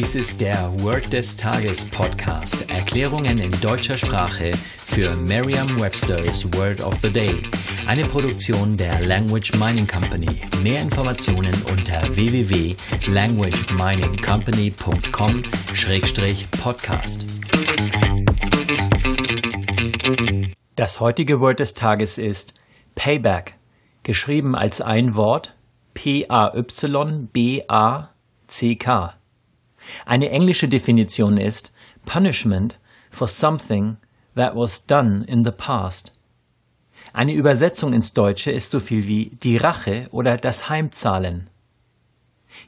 Dies ist der Word des Tages Podcast. Erklärungen in deutscher Sprache für Merriam-Webster's Word of the Day. Eine Produktion der Language Mining Company. Mehr Informationen unter www.languageminingcompany.com-podcast. Das heutige Word des Tages ist Payback, geschrieben als ein Wort P-A-Y-B-A-C-K. Eine englische Definition ist Punishment for something that was done in the past. Eine Übersetzung ins Deutsche ist so viel wie die Rache oder das Heimzahlen.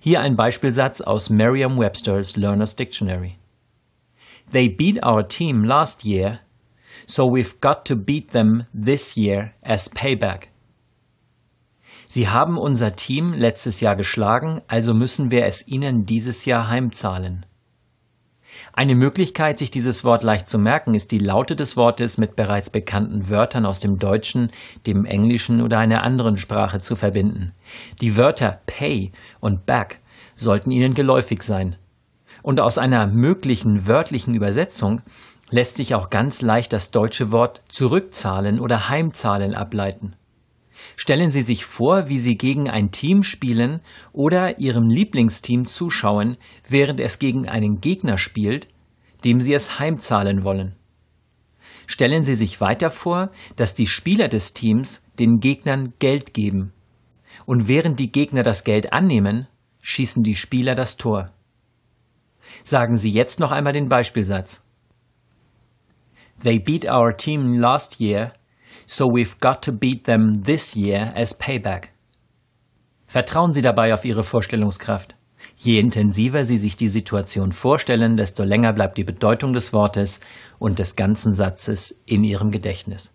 Hier ein Beispielsatz aus Merriam-Webster's Learner's Dictionary. They beat our team last year, so we've got to beat them this year as payback. Sie haben unser Team letztes Jahr geschlagen, also müssen wir es ihnen dieses Jahr heimzahlen. Eine Möglichkeit, sich dieses Wort leicht zu merken, ist die Laute des Wortes mit bereits bekannten Wörtern aus dem Deutschen, dem Englischen oder einer anderen Sprache zu verbinden. Die Wörter pay und back sollten Ihnen geläufig sein. Und aus einer möglichen wörtlichen Übersetzung lässt sich auch ganz leicht das deutsche Wort zurückzahlen oder heimzahlen ableiten. Stellen Sie sich vor, wie Sie gegen ein Team spielen oder Ihrem Lieblingsteam zuschauen, während es gegen einen Gegner spielt, dem Sie es heimzahlen wollen. Stellen Sie sich weiter vor, dass die Spieler des Teams den Gegnern Geld geben. Und während die Gegner das Geld annehmen, schießen die Spieler das Tor. Sagen Sie jetzt noch einmal den Beispielsatz. They beat our team last year so we've got to beat them this year as payback. Vertrauen Sie dabei auf Ihre Vorstellungskraft. Je intensiver Sie sich die Situation vorstellen, desto länger bleibt die Bedeutung des Wortes und des ganzen Satzes in Ihrem Gedächtnis.